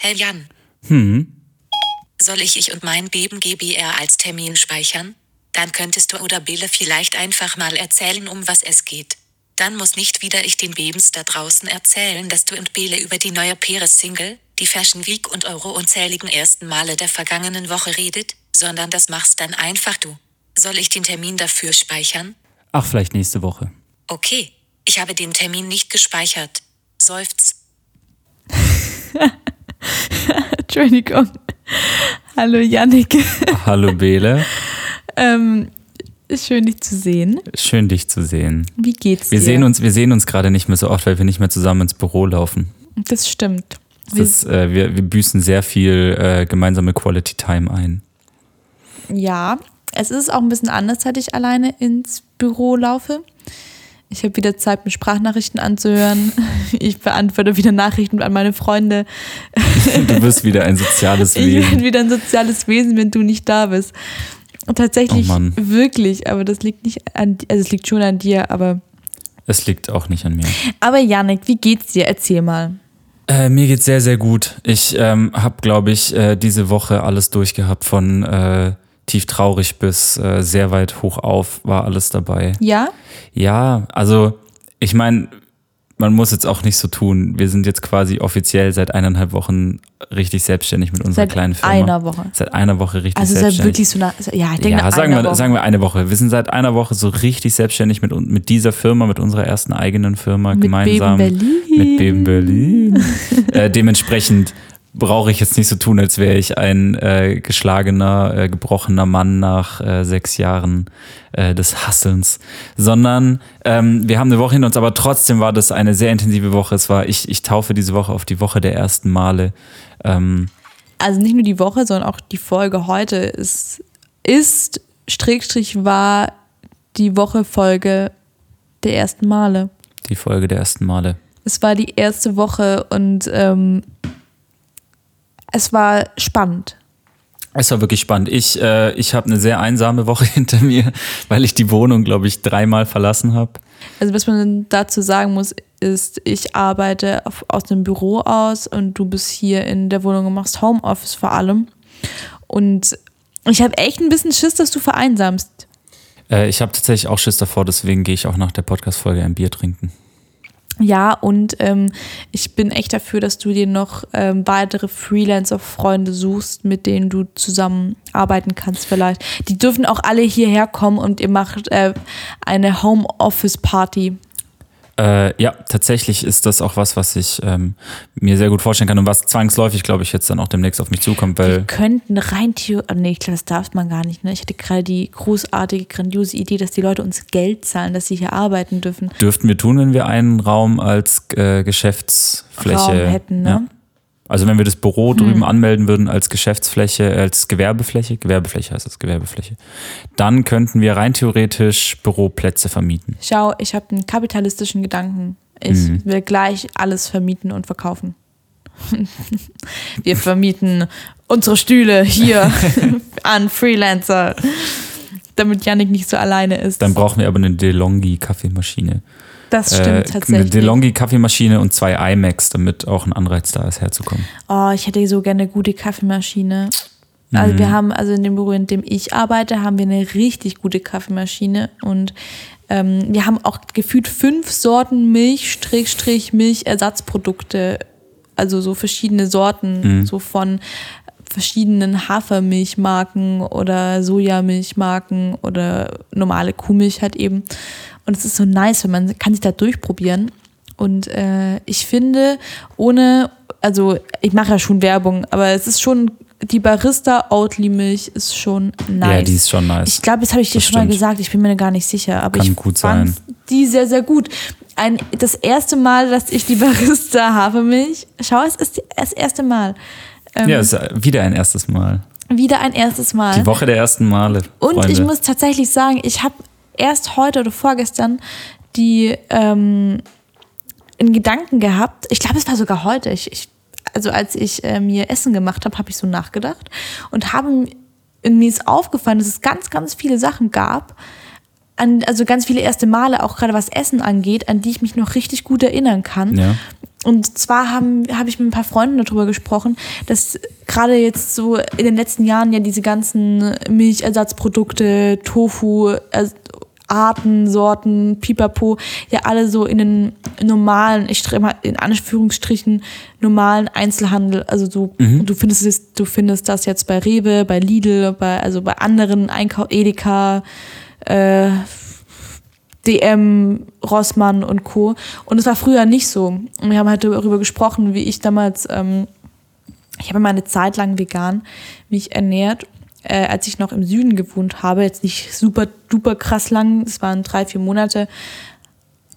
Hey Jan, Hm, soll ich ich und mein Beben GBR als Termin speichern? Dann könntest du oder Bele vielleicht einfach mal erzählen, um was es geht. Dann muss nicht wieder ich den Bebens da draußen erzählen, dass du und Bele über die neue Peres-Single, die Fashion Week und eure unzähligen ersten Male der vergangenen Woche redet, sondern das machst dann einfach du. Soll ich den Termin dafür speichern? ach, vielleicht nächste Woche. Okay, ich habe den Termin nicht gespeichert. Seufz. Entschuldigung. Hallo Yannick. Hallo Bele, ähm, schön, dich zu sehen. schön dich zu sehen. Wie geht's Wir dir? sehen uns, wir sehen uns gerade nicht mehr so oft, weil wir nicht mehr zusammen ins Büro laufen. Das stimmt. Das ist, äh, wir, wir büßen sehr viel äh, gemeinsame Quality Time ein. Ja, es ist auch ein bisschen anders, seit ich alleine ins Büro laufe. Ich habe wieder Zeit, mir Sprachnachrichten anzuhören. Ich beantworte wieder Nachrichten an meine Freunde. Du wirst wieder ein soziales Ich bin Wesen. wieder ein soziales Wesen, wenn du nicht da bist. Und tatsächlich, Oh wirklich, aber das liegt nicht an, also es liegt schon an dir, aber. Es liegt auch nicht an mir. Aber Janik, wie geht's dir? Erzähl mal. Äh, mir geht's sehr, sehr gut. Ich ähm, habe, glaube ich, äh, diese Woche alles durchgehabt, von äh, tief traurig bis äh, sehr weit hoch auf war alles dabei. Ja? Ja, also ich meine, man muss jetzt auch nicht so tun. Wir sind jetzt quasi offiziell seit eineinhalb Wochen richtig selbstständig mit unserer Seit kleinen Firma. einer Woche. Seit einer Woche richtig Also es ist ja selbstständig. wirklich so eine, also, ja, ich denke, ja, sagen einer wir, Woche. sagen wir eine Woche. Wir sind seit einer Woche so richtig selbstständig mit, mit dieser Firma, mit unserer ersten eigenen Firma Mit gemeinsam. Beben Berlin. Mit Beben Berlin. äh, dementsprechend brauche ich jetzt nicht so tun, als wäre ich ein äh, geschlagener, äh, gebrochener Mann nach äh, sechs Jahren äh, des Hasselns, sondern ähm, wir haben eine Woche hin uns, aber trotzdem war das eine sehr intensive Woche. Es war, ich, ich taufe diese Woche auf die Woche der ersten Male. Ähm, also nicht nur die Woche, sondern auch die Folge heute ist, ist Strickstrich war die Woche Folge der ersten Male. die Folge der ersten Male. Es war die erste Woche und ähm, es war spannend. Es war wirklich spannend. Ich, äh, ich habe eine sehr einsame Woche hinter mir, weil ich die Wohnung, glaube ich, dreimal verlassen habe. Also was man dazu sagen muss, ist, ich arbeite auf, aus dem Büro aus und du bist hier in der Wohnung und machst Homeoffice vor allem. Und ich habe echt ein bisschen Schiss, dass du vereinsamst. Äh, ich habe tatsächlich auch Schiss davor, deswegen gehe ich auch nach der Podcast-Folge ein Bier trinken. Ja, und ähm, ich bin echt dafür, dass du dir noch ähm, weitere Freelancer-Freunde suchst, mit denen du zusammen arbeiten kannst vielleicht. Die dürfen auch alle hierher kommen und ihr macht äh, eine Homeoffice-Party. Äh, ja, tatsächlich ist das auch was, was ich ähm, mir sehr gut vorstellen kann und was zwangsläufig, glaube ich, jetzt dann auch demnächst auf mich zukommt, Wir weil könnten rein theoretisch, nee, ich glaube, das darf man gar nicht. Ne? Ich hatte gerade die großartige, grandiose Idee, dass die Leute uns Geld zahlen, dass sie hier arbeiten dürfen. dürften wir tun, wenn wir einen Raum als äh, Geschäftsfläche Raum hätten, ne? Ja. Also wenn wir das Büro drüben anmelden würden als Geschäftsfläche, als Gewerbefläche, Gewerbefläche heißt das, Gewerbefläche, dann könnten wir rein theoretisch Büroplätze vermieten. Schau, ich habe einen kapitalistischen Gedanken. Ich Mhm. will gleich alles vermieten und verkaufen. Wir vermieten unsere Stühle hier an Freelancer, damit Yannick nicht so alleine ist. Dann brauchen wir aber eine DeLonghi-Kaffeemaschine. Das stimmt Äh, Eine tatsächlich. DeLonghi-Kaffeemaschine und zwei iMacs, damit auch ein Anreiz da ist, herzukommen. Oh, ich hätte so gerne eine gute Kaffeemaschine. Also Mhm. wir haben, also in dem Büro, in dem ich arbeite, haben wir eine richtig gute Kaffeemaschine und ähm, wir haben auch gefühlt fünf Sorten Milch, Strich, Milchersatzprodukte. Also so verschiedene Sorten, Mhm. so von verschiedenen Hafermilchmarken oder Sojamilchmarken oder normale Kuhmilch halt eben. Und es ist so nice, wenn man kann sich da durchprobieren. Und äh, ich finde, ohne, also ich mache ja schon Werbung, aber es ist schon, die Barista Oatly Milch ist schon nice. Ja, die ist schon nice. Ich glaube, das habe ich dir Das schon mal stimmt. gesagt, ich bin mir gar nicht sicher, aber Kann ich gut fand sein. die sehr, sehr gut. Ein, das erste Mal, dass ich die Barista Hafermilch, schau, es ist das erste Mal. Ähm, ja, ist äh, wieder ein erstes Mal. wieder ein erstes Mal. Die Woche der ersten Male. Und Freunde. ich muss tatsächlich sagen, ich habe erst heute oder vorgestern die ähm, in Gedanken gehabt. Ich glaube, es war sogar heute. Ich, ich, also als ich äh, mir Essen gemacht habe, habe ich so nachgedacht und habe mir ist aufgefallen, dass es ganz, ganz viele Sachen gab, an, also ganz viele erste Male, auch gerade was Essen angeht, an die ich mich noch richtig gut erinnern kann. Ja. Und zwar habe hab ich mit ein paar Freunden darüber gesprochen, dass gerade jetzt so in den letzten Jahren ja diese ganzen Milchersatzprodukte, Tofu, äh, Arten, Sorten, Pipapo, ja alle so in den normalen, ich stelle mal in Anführungsstrichen, normalen Einzelhandel, also du, du findest es, du findest das jetzt bei Rewe, bei Lidl, bei, also bei anderen Einkauf, Edeka, äh, DM, Rossmann und Co. Und es war früher nicht so. Und wir haben halt darüber gesprochen, wie ich damals, ähm, ich habe mal eine Zeit lang vegan mich ernährt, äh, als ich noch im Süden gewohnt habe. Jetzt nicht super duper krass lang, es waren drei, vier Monate.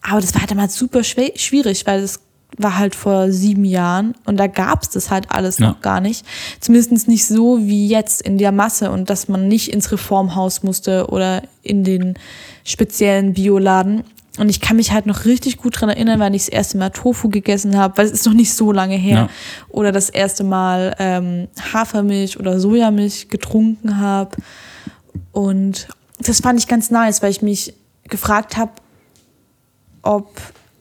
Aber das war halt damals super schwierig, weil es war halt vor sieben Jahren und da gab es das halt alles Ja. noch gar nicht. Zumindest nicht so wie jetzt in der Masse und dass man nicht ins Reformhaus musste oder in den speziellen Bioladen. Und ich kann mich halt noch richtig gut dran erinnern, weil ich das erste Mal Tofu gegessen habe, weil es ist noch nicht so lange her. Ja. Oder das erste Mal ähm, Hafermilch oder Sojamilch getrunken habe. Und das fand ich ganz nice, weil ich mich gefragt habe, ob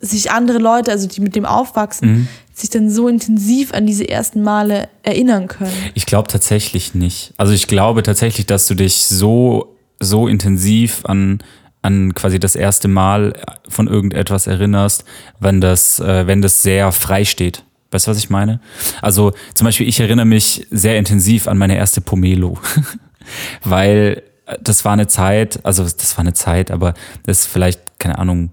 sich andere Leute, also die mit dem aufwachsen, sich dann so intensiv an diese ersten Male erinnern können. Ich glaube tatsächlich nicht. Also ich glaube tatsächlich, dass du dich so, so intensiv an, an quasi das erste Mal von irgendetwas erinnerst, wenn das, äh, wenn das sehr frei steht. Weißt du, was ich meine? Also zum Beispiel, ich erinnere mich sehr intensiv an meine erste Pomelo. Weil äh, das war eine Zeit, also das war eine Zeit, aber das ist vielleicht, keine Ahnung,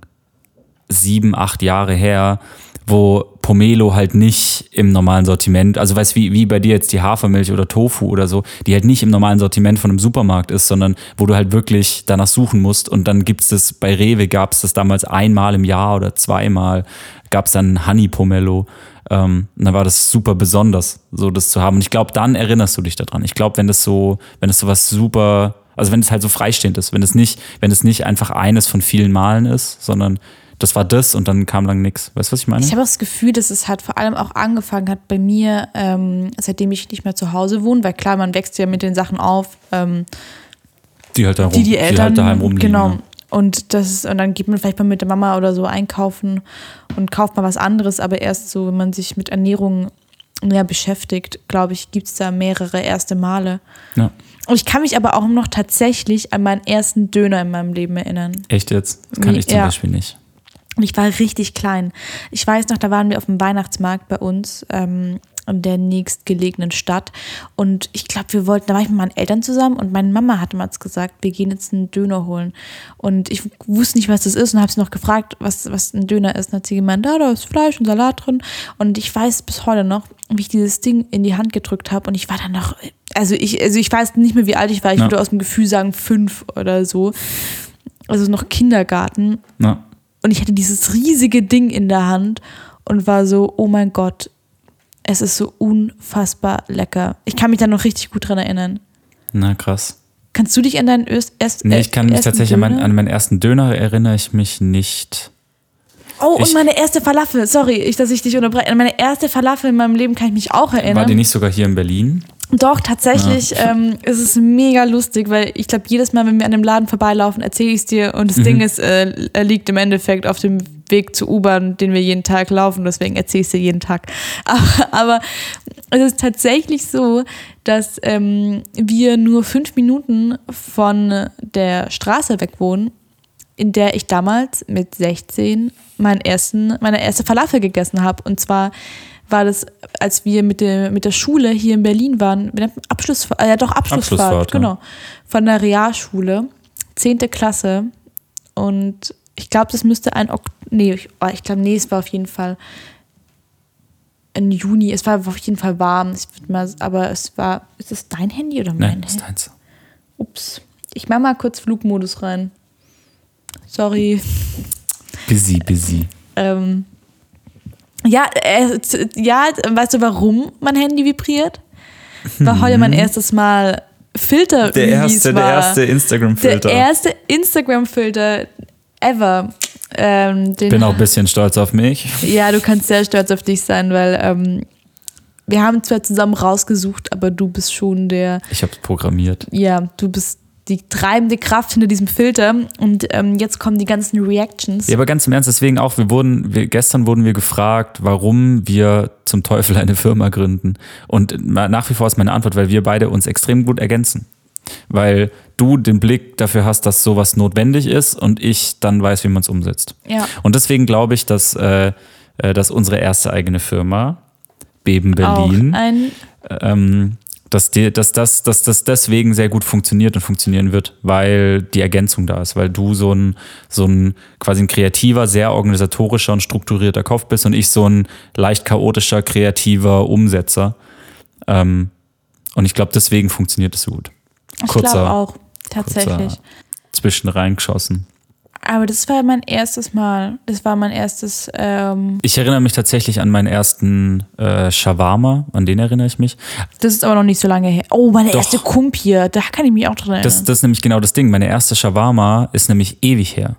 sieben, acht Jahre her, wo Pomelo halt nicht im normalen Sortiment, also weißt wie, wie bei dir jetzt die Hafermilch oder Tofu oder so, die halt nicht im normalen Sortiment von einem Supermarkt ist, sondern wo du halt wirklich danach suchen musst und dann gibt's das, bei Rewe gab's das damals einmal im Jahr oder zweimal, gab's dann Honey Pomelo. Ähm, dann war das super besonders, so das zu haben. Und ich glaube, dann erinnerst du dich daran. Ich glaube, wenn das so, wenn das so was super, also wenn es halt so freistehend ist, wenn es nicht, wenn es nicht einfach eines von vielen Malen ist, sondern das war das und dann kam lang nichts. Weißt du, was ich meine? Ich habe das Gefühl, dass es halt vor allem auch angefangen hat bei mir, ähm, seitdem ich nicht mehr zu Hause wohne, weil klar, man wächst ja mit den Sachen auf, ähm, die halt, da rum, die die Eltern halt daheim rumliegen. genau. ja. Und das und dann geht man vielleicht mal mit der Mama oder so einkaufen und kauft mal was anderes, aber erst so, wenn man sich mit Ernährung näher beschäftigt, glaube ich, gibt es da mehrere erste Male. Ja. Und ich kann mich aber auch noch tatsächlich an meinen ersten Döner in meinem Leben erinnern. Echt jetzt? Das kann Wie- ich zum ja. Beispiel nicht. Und ich war richtig klein. Ich weiß noch, da waren wir auf dem Weihnachtsmarkt bei uns ähm, in der nächstgelegenen Stadt. Und ich glaube, wir wollten, da war ich mit meinen Eltern zusammen und meine Mama hatte mal gesagt, wir gehen jetzt einen Döner holen. Und ich wusste nicht, was das ist und habe sie noch gefragt, was, was ein Döner ist. Und hat sie gemeint, da, da ist Fleisch und Salat drin. Und ich weiß bis heute noch, wie ich dieses Ding in die Hand gedrückt habe. Und ich war dann noch, also ich, also ich weiß nicht mehr, wie alt ich war. Ich Ja. würde aus dem Gefühl sagen, fünf oder so. Also noch Kindergarten. Ja. Und ich hatte dieses riesige Ding in der Hand und war so, oh mein Gott, es ist so unfassbar lecker. Ich kann mich da noch richtig gut dran erinnern. Na krass. Kannst du dich an deinen Öst erst, Nee, äh, ich kann mich tatsächlich an, mein, Döner- an meinen ersten Döner erinnere ich mich nicht. Oh, und ich- meine erste Falafel. Sorry, ich, dass ich dich unterbreche. An meine erste Falafel in meinem Leben kann ich mich auch erinnern. War die nicht sogar hier in Berlin? Doch, tatsächlich ähm, ist es mega lustig, weil ich glaube, jedes Mal, wenn wir an dem Laden vorbeilaufen, erzähle ich es dir und das Ding ist, äh, er liegt im Endeffekt auf dem Weg zur U-Bahn, den wir jeden Tag laufen, deswegen erzähle ich es dir jeden Tag. Aber, aber es ist tatsächlich so, dass ähm, wir nur fünf Minuten von der Straße weg wohnen, in der ich damals mit 16 meinen ersten, meine erste Falafel gegessen habe. Und zwar war das, als wir mit der, mit der Schule hier in Berlin waren, Abschlussfahrt, äh, ja doch Abschlussfahrt, Abschlussfahrt, ja. genau, von der Realschule, 10. Klasse. Und ich glaube, das müsste ein, Ok- nee, ich, oh, ich glaube, nee, es war auf jeden Fall im Juni, es war auf jeden Fall warm, mal, aber es war, ist das dein Handy oder mein Nein, das ist Handy? deins. Ups, ich mach mal kurz Flugmodus rein. Sorry. Busy, busy. Ähm, ja, äh, ja, weißt du, warum mein Handy vibriert? Weil heute mein erstes Mal Filter Mhm. Der erste, war. der erste Instagram-Filter. Der erste Instagram-Filter ever. Ähm, Bin auch ein bisschen stolz auf mich. ja, du kannst sehr stolz auf dich sein, weil ähm, wir haben zwar zusammen rausgesucht, aber du bist schon der, Ich habe programmiert. ja, du bist die treibende Kraft hinter diesem Filter. Und ähm, jetzt kommen die ganzen Reactions. Ja, aber ganz im Ernst, deswegen auch, wir wurden, wir, gestern wurden wir gefragt, warum wir zum Teufel eine Firma gründen. Und nach wie vor ist meine Antwort, weil wir beide uns extrem gut ergänzen. Weil du den Blick dafür hast, dass sowas notwendig ist und ich dann weiß, wie man es umsetzt. Ja. Und deswegen glaube ich, dass, äh, äh, dass unsere erste eigene Firma, Beben Berlin, ähm, dass, die, dass, das, dass das deswegen sehr gut funktioniert und funktionieren wird, weil die Ergänzung da ist, weil du so ein, so ein quasi ein kreativer, sehr organisatorischer und strukturierter Kopf bist und ich so ein leicht chaotischer, kreativer Umsetzer. Ähm, und ich glaube, deswegen funktioniert es so gut. Ich glaube auch, tatsächlich. kurzer zwischen reingeschossen. Aber das war mein erstes Mal. Das war mein erstes. Ähm, Ich erinnere mich tatsächlich an meinen ersten äh, Shawarma, an den erinnere ich mich. das ist aber noch nicht so lange her. Oh, meine Doch. erste Kumpir. Da kann ich mich auch dran erinnern. Das, das ist nämlich genau das Ding. Meine erste Shawarma ist nämlich ewig her.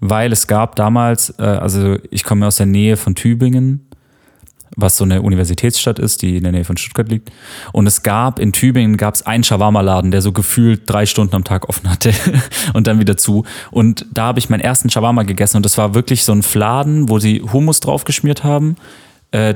Weil es gab damals, äh, also ich komme aus der Nähe von Tübingen, was so eine Universitätsstadt ist, die in der Nähe von Stuttgart liegt. Und es gab in Tübingen gab es einen Shawarma-Laden, der so gefühlt drei Stunden am Tag offen hatte und dann wieder zu. Und da habe ich meinen ersten Shawarma gegessen und das war wirklich so ein Fladen, wo sie Hummus draufgeschmiert haben, äh,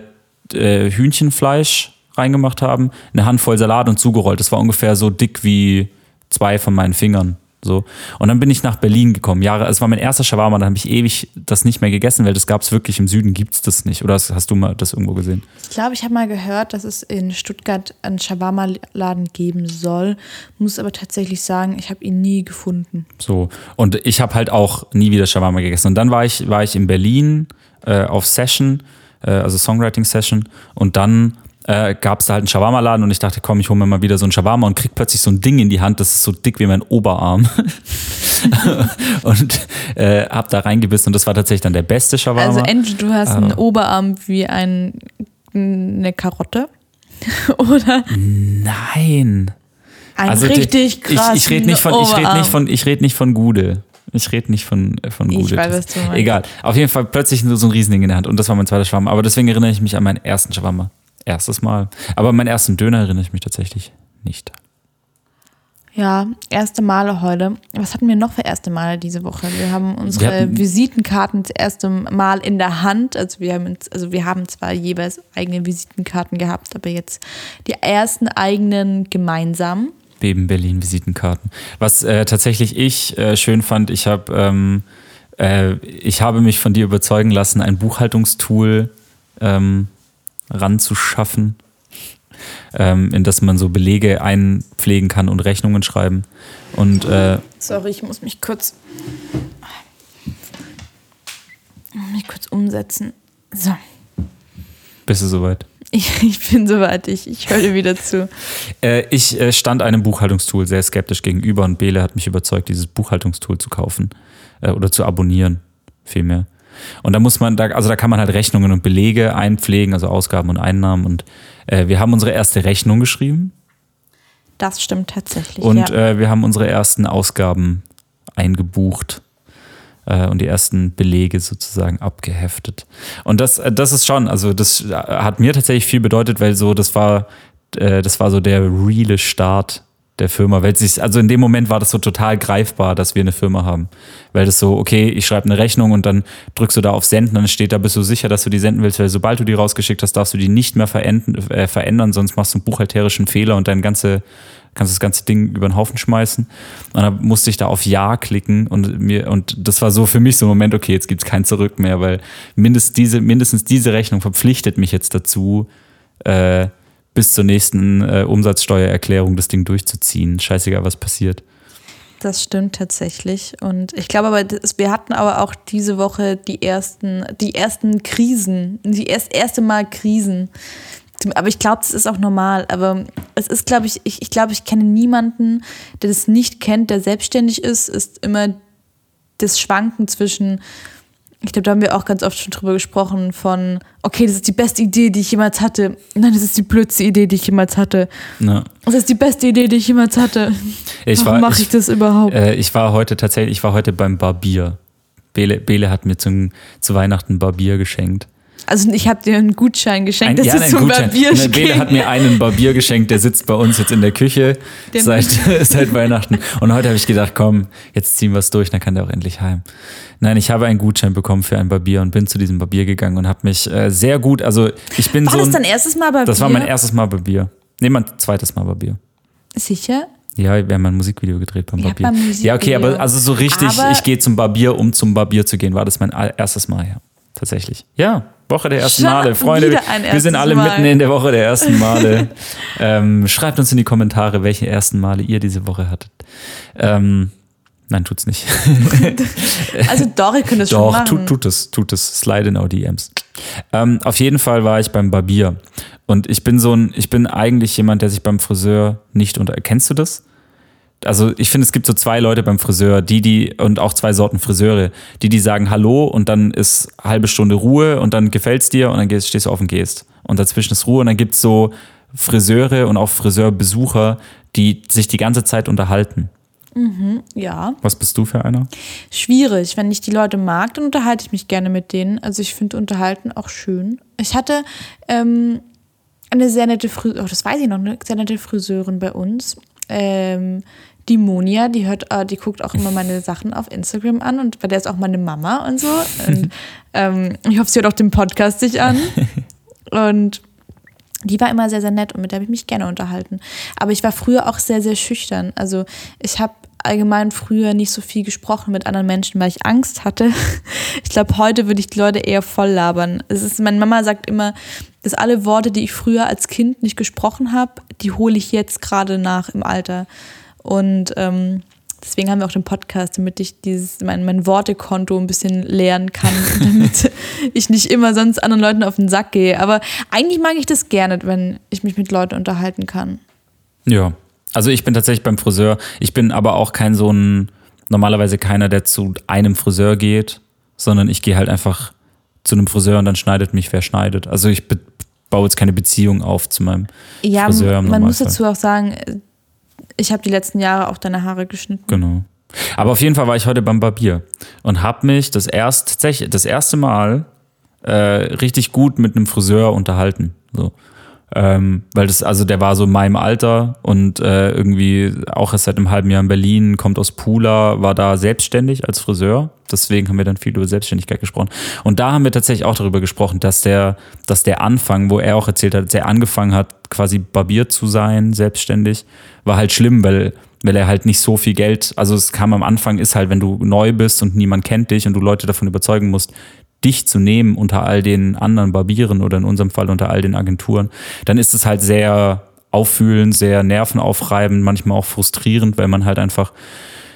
äh, Hühnchenfleisch reingemacht haben, eine Handvoll Salat und zugerollt. Das war ungefähr so dick wie zwei von meinen Fingern. So. Und dann bin ich nach Berlin gekommen. Jahre, es war mein erster Shawarma, dann habe ich ewig das nicht mehr gegessen, weil das gab es wirklich im Süden, gibt es das nicht. Oder hast, hast du mal das irgendwo gesehen? Ich glaube, ich habe mal gehört, dass es in Stuttgart einen Shawarma-Laden geben soll. Muss aber tatsächlich sagen, ich habe ihn nie gefunden. So. Und ich habe halt auch nie wieder Shawarma gegessen. Und dann war ich, war ich in Berlin äh, auf Session, äh, also Songwriting-Session. Und dann äh, gab es da halt einen Shawarma-Laden und ich dachte, komm, ich hole mir mal wieder so einen Shawarma und krieg plötzlich so ein Ding in die Hand, das ist so dick wie mein Oberarm. und äh, hab da reingebissen und das war tatsächlich dann der beste Shawarma. Also entweder du hast einen Ah. Oberarm wie ein, eine Karotte oder Nein. ein Also die- richtig krass. Ich, ich rede nicht von, ich rede nicht von, ich rede nicht von Gude. Ich rede nicht von, äh, von Ich Gude. weiß, Das- was du meinst. Egal. Auf jeden Fall plötzlich so ein Riesending in der Hand. Und das war mein zweiter Shawarma. Aber deswegen erinnere ich mich an meinen ersten Shawarma. Erstes Mal. Aber meinen ersten Döner erinnere ich mich tatsächlich nicht. Ja, erste Male heute. Was hatten wir noch für erste Male diese Woche? Wir haben unsere Wir Visitenkarten das erste Mal in der Hand. Also wir, haben, also wir haben zwar jeweils eigene Visitenkarten gehabt, aber jetzt die ersten eigenen gemeinsam. Beben Berlin Visitenkarten. Was äh, tatsächlich ich äh, schön fand, ich habe ähm, äh, ich habe mich von dir überzeugen lassen, ein Buchhaltungstool ähm, ranzuschaffen, ähm, in das man so Belege einpflegen kann und Rechnungen schreiben. Und äh, Sorry, ich muss mich kurz, mich kurz umsetzen. So, bist du soweit? ich, ich bin soweit. Ich, ich höre dir wieder zu. Äh, ich äh, stand einem Buchhaltungstool sehr skeptisch gegenüber und Bele hat mich überzeugt, dieses Buchhaltungstool zu kaufen äh, oder zu abonnieren, vielmehr. Und da muss man, da, also da kann man halt Rechnungen und Belege einpflegen, also Ausgaben und Einnahmen. Und äh, wir haben unsere erste Rechnung geschrieben Das stimmt tatsächlich. und ja. äh, wir haben unsere ersten Ausgaben eingebucht äh, und die ersten Belege sozusagen abgeheftet. Und das, äh, das ist schon, also das äh, hat mir tatsächlich viel bedeutet, weil so, das war, äh, das war so der reale Start der Firma, weil sich, also in dem Moment war das so total greifbar, dass wir eine Firma haben. Weil das so, okay, ich schreibe eine Rechnung und dann drückst du da auf Senden, dann steht da, bist du sicher, dass du die senden willst, weil sobald du die rausgeschickt hast, darfst du die nicht mehr verenden, äh, verändern, sonst machst du einen buchhalterischen Fehler und dein ganze, kannst das ganze Ding über den Haufen schmeißen. Und dann musste ich da auf Ja klicken und mir, und das war so für mich so ein Moment, okay, jetzt gibt's kein Zurück mehr, weil mindestens diese, mindestens diese Rechnung verpflichtet mich jetzt dazu, äh, bis zur nächsten äh, Umsatzsteuererklärung das Ding durchzuziehen. Scheißegal, was passiert. Das stimmt tatsächlich. Und ich glaube aber, das, wir hatten aber auch diese Woche die ersten, die ersten Krisen, die erst, erste Mal Krisen. Aber ich glaube, das ist auch normal. Aber es ist, glaube ich, ich, ich glaube, ich kenne niemanden, der das nicht kennt, der selbstständig ist, ist immer das Schwanken zwischen, ich glaube, da haben wir auch ganz oft schon drüber gesprochen, von, okay, das ist die beste Idee, die ich jemals hatte. Nein, das ist die blödste Idee, die ich jemals hatte. Ja. Das ist die beste Idee, die ich jemals hatte. Ich Warum war- mache ich, ich- das überhaupt? Äh, ich war heute tatsächlich, ich war heute beim Barbier. Bele, Bele hat mir zum, zu Weihnachten Barbier geschenkt. Also ich habe dir einen Gutschein geschenkt, Ein, das ja, ist zum Gutschein. Barbier Ne, Bele hat mir einen Barbier geschenkt, der sitzt bei uns jetzt in der Küche Den- seit, seit Weihnachten. Und heute habe ich gedacht, komm, jetzt ziehen wir es durch, dann kann der auch endlich heim. Nein, ich habe einen Gutschein bekommen für ein Barbier und bin zu diesem Barbier gegangen und habe mich äh, sehr gut, also ich bin War so das ein, dein erstes Mal Barbier? das war mein erstes Mal Barbier. Nee, mein zweites Mal Barbier. Sicher? Ja, wir haben ein Musikvideo gedreht beim Ja, Barbier. beim ja, okay, aber also so richtig, Aber- ich gehe zum Barbier, um zum Barbier zu gehen, war das mein erstes Mal, ja. Tatsächlich. Ja, Woche der ersten Schon Male. Freunde, wir sind alle Mal. mitten in der Woche der ersten Male. ähm, schreibt uns in die Kommentare, welche ersten Male ihr diese Woche hattet. Ähm, nein, tut's nicht. Also doch, ihr könnt das schon Doch, machen. tut, tut es, tut es. Slide in our DMs. Ähm, auf jeden Fall war ich beim Barbier. Und ich bin so ein, ich bin eigentlich jemand, der sich beim Friseur nicht unter. Kennst du das? Also ich finde, es gibt so zwei Leute beim Friseur, die, die, und auch zwei Sorten Friseure, die, die sagen Hallo und dann ist halbe Stunde Ruhe und dann gefällt's dir und dann gehst, stehst du auf und gehst. Und dazwischen ist Ruhe und dann gibt's so Friseure und auch Friseurbesucher, die sich die ganze Zeit unterhalten. Ja, Was bist du für einer? schwierig. Wenn ich die Leute mag, dann unterhalte ich mich gerne mit denen. Also ich finde Unterhalten auch schön. Ich hatte ähm, eine sehr nette Friseurin, oh, das weiß ich noch, eine sehr nette Friseurin bei uns. Ähm, die Monia, die hört, äh, die guckt auch immer meine Sachen auf Instagram an und bei der ist auch meine Mama und so. Und ähm, ich hoffe, sie hört auch den Podcast sich an. Und die war immer sehr, sehr nett und mit der habe ich mich gerne unterhalten. Aber ich war früher auch sehr, sehr schüchtern. Also ich habe allgemein früher nicht so viel gesprochen mit anderen Menschen, weil ich Angst hatte. Ich glaube, heute würde ich die Leute eher voll labern. Es ist, meine Mama sagt immer, dass alle Worte, die ich früher als Kind nicht gesprochen habe, die hole ich jetzt gerade nach im Alter. Und ähm, deswegen haben wir auch den Podcast, damit ich dieses, mein, mein Wortekonto ein bisschen leeren kann, damit ich nicht immer sonst anderen Leuten auf den Sack gehe. Aber eigentlich mag ich das gerne, wenn ich mich mit Leuten unterhalten kann. Ja, also ich bin tatsächlich beim Friseur. Ich bin aber auch kein so ein, normalerweise keiner, der zu einem Friseur geht, sondern ich gehe halt einfach zu einem Friseur und dann schneidet mich, wer schneidet. Also ich baue jetzt keine Beziehung auf zu meinem Ja, Friseur im man muss dazu auch sagen, ich habe die letzten Jahre auch deine Haare geschnitten. Genau. Aber auf jeden Fall war ich heute beim Barbier und habe mich das erst das erste Mal äh, richtig gut mit einem Friseur unterhalten. So. Ähm, weil das, also der war so in meinem Alter und äh, irgendwie auch erst seit einem halben Jahr in Berlin, kommt aus Pula, war da selbstständig als Friseur. Deswegen haben wir dann viel über Selbstständigkeit gesprochen. Und da haben wir tatsächlich auch darüber gesprochen, dass der, dass der Anfang, wo er auch erzählt hat, dass er angefangen hat, quasi barbiert zu sein, selbstständig, war halt schlimm, weil, weil er halt nicht so viel Geld, also es kam am Anfang, ist halt, wenn du neu bist und niemand kennt dich und du Leute davon überzeugen musst, dich zu nehmen unter all den anderen Barbieren oder in unserem Fall unter all den Agenturen, dann ist es halt sehr auffühlend, sehr nervenaufreibend, manchmal auch frustrierend, weil man halt einfach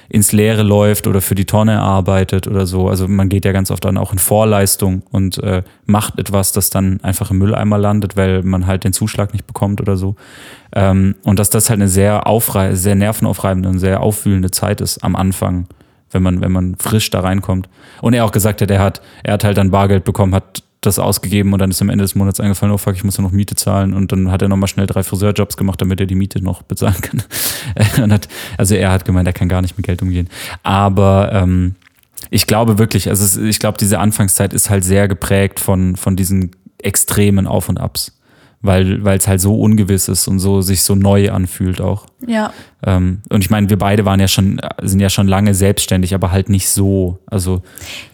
ins Leere läuft oder für die Tonne arbeitet oder so. Also man geht ja ganz oft dann auch in Vorleistung und äh, macht etwas, das dann einfach im Mülleimer landet, weil man halt den Zuschlag nicht bekommt oder so. Ähm, und dass das halt eine sehr aufrei sehr nervenaufreibende und sehr auffühlende Zeit ist am Anfang, wenn man, wenn man frisch da reinkommt. Und er auch gesagt hat, er hat, er hat halt dann Bargeld bekommen, hat das ausgegeben und dann ist am Ende des Monats eingefallen, oh fuck, ich muss ja noch Miete zahlen und dann hat er nochmal schnell drei Friseurjobs gemacht, damit er die Miete noch bezahlen kann. hat, also er hat gemeint, er kann gar nicht mit Geld umgehen. Aber ähm, ich glaube wirklich, also ich glaube, diese Anfangszeit ist halt sehr geprägt von, von diesen extremen Auf und Abs. Weil es halt so ungewiss ist und so sich so neu anfühlt auch. Ja. Ähm, und ich meine, wir beide waren ja schon, sind ja schon lange selbstständig, aber halt nicht so. Also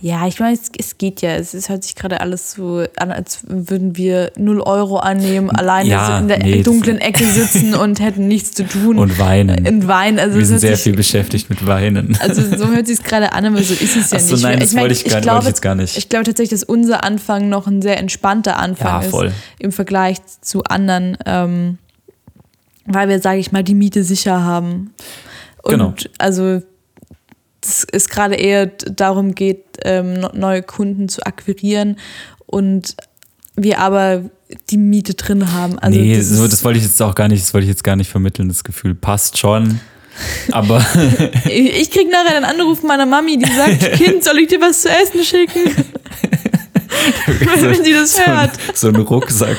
Ja, ich meine, es, es geht ja. Es, es hört sich gerade alles so an, als würden wir 0 Euro annehmen, alleine Ja, in der nee, dunklen Ecke sitzen und hätten nichts zu tun. und weinen. Und weinen. Also wir es sind sehr sich, viel beschäftigt mit Weinen. Also so hört sich gerade an, aber so ist es ja Ach so, nicht. nein, das meine, wollte ich gar- wollte glaube, ich jetzt gar nicht. Ich glaube tatsächlich, dass unser Anfang noch ein sehr entspannter Anfang Ja, voll. ist im Vergleich zu anderen, ähm, weil wir, sage ich mal, die Miete sicher haben. Und Genau. also es gerade eher darum geht, ähm, neue Kunden zu akquirieren und wir aber die Miete drin haben. Also nee, das so, ist- das wollte ich jetzt auch gar nicht, das wollte ich jetzt gar nicht vermitteln. Das Gefühl passt schon. Aber ich krieg nachher einen Anruf meiner Mami, die sagt, Kind, soll ich dir was zu essen schicken? wenn sie das so, ein, hört. so ein Rucksack.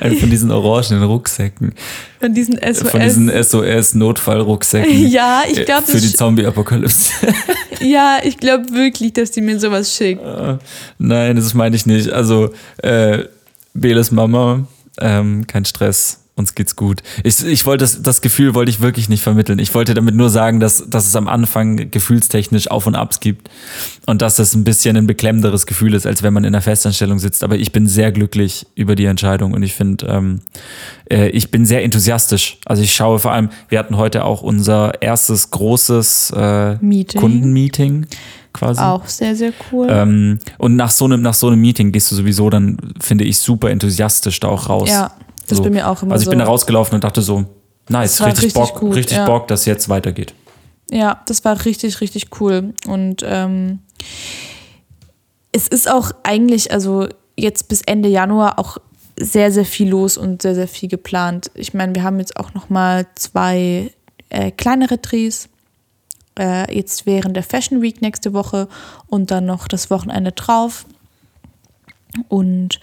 Einen von diesen orangenen Rucksäcken. Von diesen SOS. Von diesen SOS-Notfallrucksäcken. Ja, ich glaube, Für die Zombie-Apokalypse. Ja, ich glaube wirklich, dass die mir sowas schickt. Nein, das meine ich nicht. Also, äh, Beles Mama, ähm, kein Stress uns geht's gut. Ich, ich wollte das, das Gefühl wollte ich wirklich nicht vermitteln. Ich wollte damit nur sagen, dass, dass es am Anfang gefühlstechnisch Auf und Abs gibt und dass das ein bisschen ein beklemmenderes Gefühl ist, als wenn man in einer Festanstellung sitzt. Aber ich bin sehr glücklich über die Entscheidung und ich finde, ähm, äh, ich bin sehr enthusiastisch. Also ich schaue vor allem, wir hatten heute auch unser erstes großes äh, Meeting. Kundenmeeting quasi. Auch sehr, sehr cool. Ähm, und nach so, einem, nach so einem Meeting gehst du sowieso dann, finde ich, super enthusiast da auch raus. ja, das So. bei mir auch immer Also ich so. bin da rausgelaufen und dachte so, nice, richtig, richtig Bock, gut, richtig ja. Bock, dass jetzt weitergeht. Ja, das war richtig, richtig cool. Und ähm, es ist auch eigentlich, also jetzt bis Ende Januar auch sehr, sehr viel los und sehr, sehr viel geplant. Ich meine, wir haben jetzt auch noch mal zwei äh, kleinere Drehs. Äh, jetzt während der Fashion Week nächste Woche und dann noch das Wochenende drauf. Und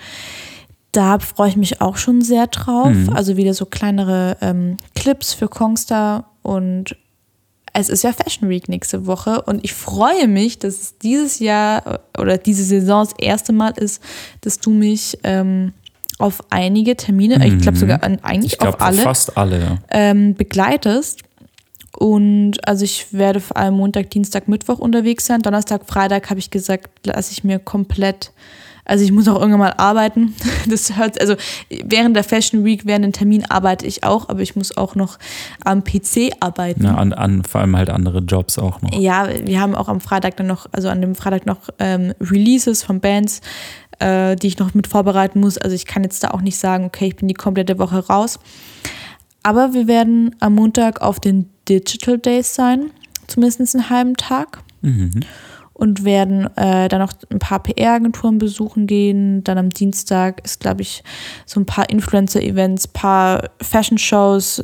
da freue ich mich auch schon sehr drauf. Also wieder so kleinere ähm, Clips für Kongstar und es ist ja Fashion Week nächste Woche und ich freue mich, dass es dieses Jahr oder diese Saison das erste Mal ist, dass du mich ähm, auf einige Termine, ich glaube sogar an, eigentlich Ich glaube auf alle, fast alle, ja. ähm, begleitest. Und also ich werde vor allem Montag, Dienstag, Mittwoch unterwegs sein. Donnerstag, Freitag habe ich gesagt, lasse ich mir komplett. Also ich muss auch irgendwann mal arbeiten. Das hört, also während der Fashion Week, während den Termin arbeite ich auch, aber ich muss auch noch am PC arbeiten. ja an, an, vor allem halt andere Jobs auch noch. Ja, wir haben auch am Freitag dann noch, also an dem Freitag noch ähm, Releases von Bands, äh, die ich noch mit vorbereiten muss. Also ich kann jetzt da auch nicht sagen, okay, ich bin die komplette Woche raus. Aber wir werden am Montag auf den Digital Days sein, zumindest einen halben Tag. Und werden äh, dann noch ein paar PR-Agenturen besuchen gehen. Dann am Dienstag ist, glaube ich, so ein paar Influencer-Events, paar Fashion-Shows.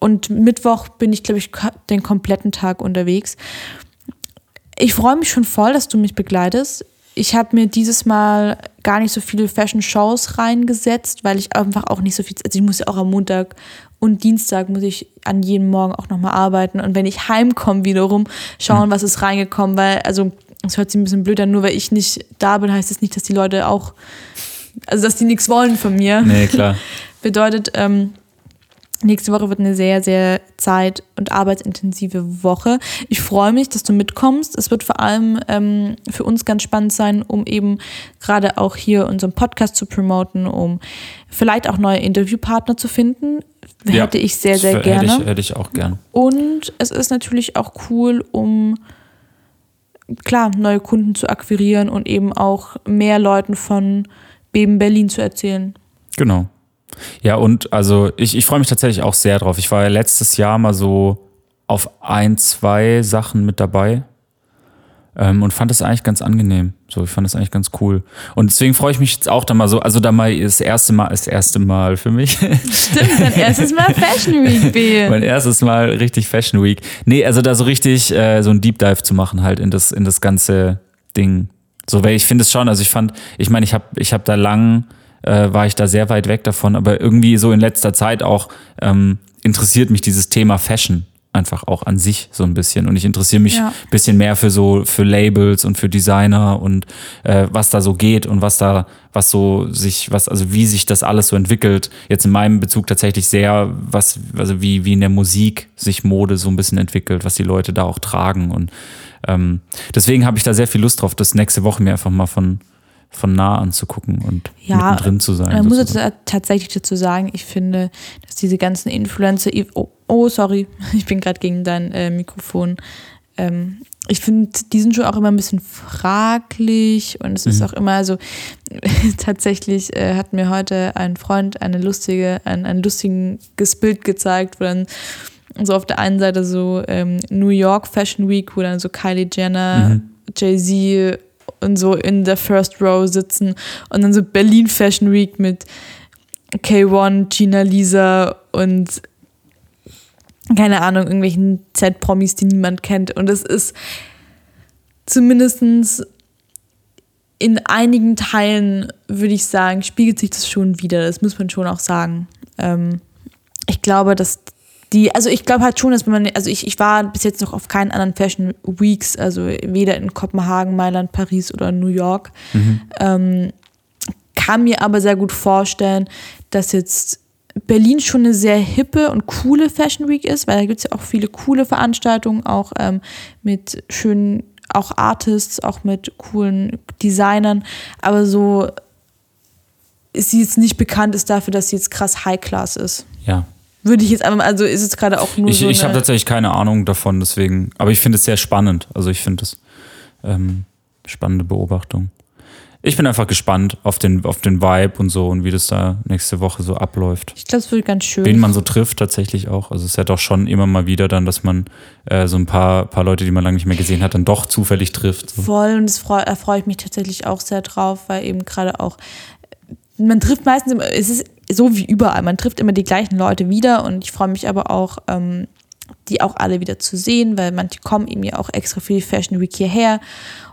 Und Mittwoch bin ich, glaube ich, den kompletten Tag unterwegs. Ich freue mich schon voll, dass du mich begleitest. Ich habe mir dieses Mal gar nicht so viele Fashion-Shows reingesetzt, weil ich einfach auch nicht so viel, also ich muss ja auch am Montag und Dienstag muss ich an jedem Morgen auch nochmal arbeiten und wenn ich heimkomme wiederum, schauen, was ist reingekommen, weil, also es hört sich ein bisschen blöd an, nur weil ich nicht da bin, heißt es nicht, dass die Leute auch, also dass die nichts wollen von mir. Nee, klar. Bedeutet, ähm, nächste Woche wird eine sehr, sehr zeit- und arbeitsintensive Woche. Ich freue mich, dass du mitkommst. Es wird vor allem ähm, für uns ganz spannend sein, um eben gerade auch hier unseren Podcast zu promoten, um vielleicht auch neue Interviewpartner zu finden. Ja, Hätte ich sehr, sehr gerne. Hätte ich, hätte ich auch gern. Und es ist natürlich auch cool, um klar neue Kunden zu akquirieren und eben auch mehr Leuten von Beben Berlin zu erzählen. Genau. Ja, und also ich, ich freue mich tatsächlich auch sehr drauf. Ich war ja letztes Jahr mal so auf ein, zwei Sachen mit dabei ähm, und fand das eigentlich ganz angenehm. So, ich fand das eigentlich ganz cool. Und deswegen freue ich mich jetzt auch da mal so, also da mal das erste Mal, das erste Mal für mich. Stimmt, dein erstes Mal Fashion Week, B. mein erstes Mal richtig Fashion Week. Nee, also da so richtig äh, so ein Deep Dive zu machen halt in das, in das ganze Ding. So, weil ich finde es schon, also ich fand, ich meine, ich habe ich hab da lang, äh, war ich da sehr weit weg davon, aber irgendwie so in letzter Zeit auch ähm, interessiert mich dieses Thema Fashion einfach auch an sich so ein bisschen. Und ich interessiere mich Ja. ein bisschen mehr für so für Labels und für Designer und äh, was da so geht und was da was so sich was also wie sich das alles so entwickelt. Jetzt in meinem Bezug tatsächlich sehr was also wie wie in der Musik sich Mode so ein bisschen entwickelt was die Leute da auch tragen. Und ähm, deswegen habe ich da sehr viel Lust drauf das nächste Woche mir einfach mal von von nah anzugucken und Ja, mittendrin zu sein Man muss jetzt tatsächlich dazu sagen, ich finde, dass diese ganzen Influencer, oh, oh sorry, ich bin gerade gegen dein äh, Mikrofon. Ähm, ich finde, die sind schon auch immer ein bisschen fraglich und es Mhm. ist auch immer so, tatsächlich äh, hat mir heute ein Freund eine lustige, ein, ein lustiges Bild gezeigt, wo dann so auf der einen Seite so ähm, New York Fashion Week, wo dann so Kylie Jenner, Mhm. Jay-Z und so in der First Row sitzen und dann so Berlin Fashion Week mit K1, Gina Lisa und keine Ahnung, irgendwelchen Z-Promis, die niemand kennt. Und es ist zumindestens in einigen Teilen würde ich sagen, spiegelt sich das schon wieder. Das muss man schon auch sagen. Ähm, ich glaube, dass die, also ich glaube halt schon, dass man, also ich, ich war bis jetzt noch auf keinen anderen Fashion Weeks, also weder in Kopenhagen, Mailand, Paris oder New York. Ähm, kann mir aber sehr gut vorstellen, dass jetzt Berlin schon eine sehr hippe und coole Fashion Week ist, weil da gibt es ja auch viele coole Veranstaltungen, auch ähm, mit schönen, auch Artists, auch mit coolen Designern. Aber so ist sie jetzt nicht bekannt ist dafür, dass sie jetzt krass High Class ist. Ja. Würde ich jetzt einfach, mal- also ist es gerade auch nur Ich, so. ich habe tatsächlich keine Ahnung davon, deswegen. Aber ich finde es sehr spannend. Also ich finde es ähm, spannende Beobachtung. Ich bin einfach gespannt auf den, auf den Vibe und so und wie das da nächste Woche so abläuft. ich glaube, es wird ganz schön. Wen man so trifft tatsächlich auch. Also es ist ja doch schon immer mal wieder dann, dass man äh, so ein paar, paar Leute, die man lange nicht mehr gesehen hat, dann doch zufällig trifft. So. Voll und das freu, da freue ich mich tatsächlich auch sehr drauf, weil eben gerade auch, man trifft meistens, immer, es ist so wie überall, man trifft immer die gleichen Leute wieder und ich freue mich aber auch, ähm, die auch alle wieder zu sehen, weil manche kommen eben ja auch extra für die Fashion Week hierher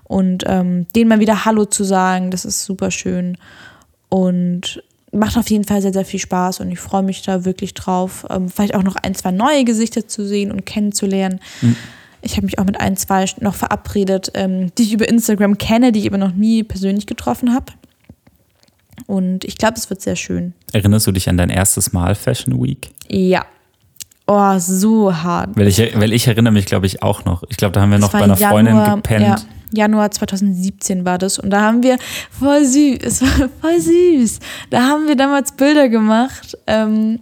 und ähm, denen mal wieder Hallo zu sagen, das ist super schön und macht auf jeden Fall sehr, sehr viel Spaß und ich freue mich da wirklich drauf, ähm, vielleicht auch noch ein, zwei neue Gesichter zu sehen und kennenzulernen. Ich habe mich auch mit ein, zwei noch verabredet, ähm, die ich über Instagram kenne, die ich aber noch nie persönlich getroffen habe. Und ich glaube, es wird sehr schön. Erinnerst du dich an dein erstes Mal Fashion Week? Ja. Oh, so hart. Weil ich, weil ich erinnere mich, glaube ich, auch noch. Ich glaube, da haben wir noch Das bei war einer Freundin gepennt. Ja, Januar 2017 war das. Und da haben wir voll süß, es war voll süß. Da haben wir damals Bilder gemacht ähm,